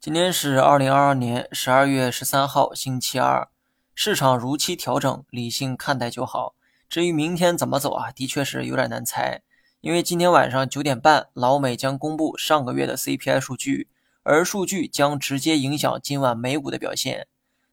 今天是二零二二年十二月十三号，星期二。市场如期调整，理性看待就好。至于明天怎么走啊，的确是有点难猜。因为今天晚上九点半，老美将公布上个月的 CPI 数据，而数据将直接影响今晚美股的表现。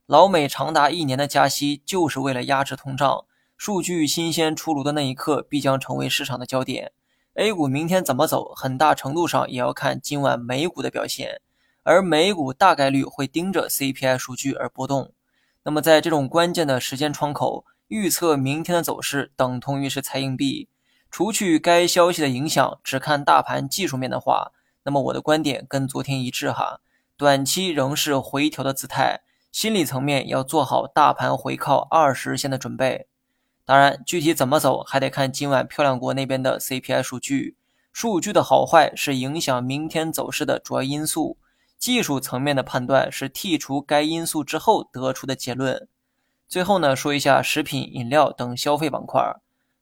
老美长达一年的加息，就是为了压制通胀。数据新鲜出炉的那一刻，必将成为市场的焦点。A 股明天怎么走，很大程度上也要看今晚美股的表现。而美股大概率会盯着 CPI 数据而波动。那么，在这种关键的时间窗口，预测明天的走势等同于是猜硬币。除去该消息的影响，只看大盘技术面的话，那么我的观点跟昨天一致哈，短期仍是回调的姿态，心理层面要做好大盘回靠二十日线的准备。当然，具体怎么走，还得看今晚漂亮国那边的 CPI 数据。数据的好坏是影响明天走势的主要因素。技术层面的判断是剔除该因素之后得出的结论。最后呢，说一下食品饮料等消费板块。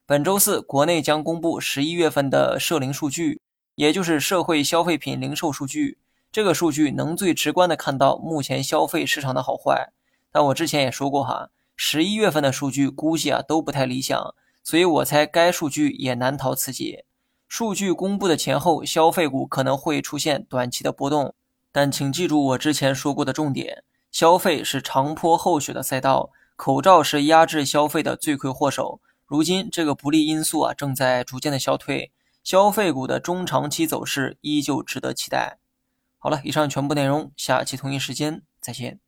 本周四，国内将公布十一月份的社零数据，也就是社会消费品零售数据。这个数据能最直观的看到目前消费市场的好坏。但我之前也说过哈，十一月份的数据估计啊都不太理想，所以我猜该数据也难逃此劫。数据公布的前后，消费股可能会出现短期的波动。但请记住我之前说过的重点：消费是长坡厚雪的赛道，口罩是压制消费的罪魁祸首。如今这个不利因素啊正在逐渐的消退，消费股的中长期走势依旧值得期待。好了，以上全部内容，下期同一时间再见。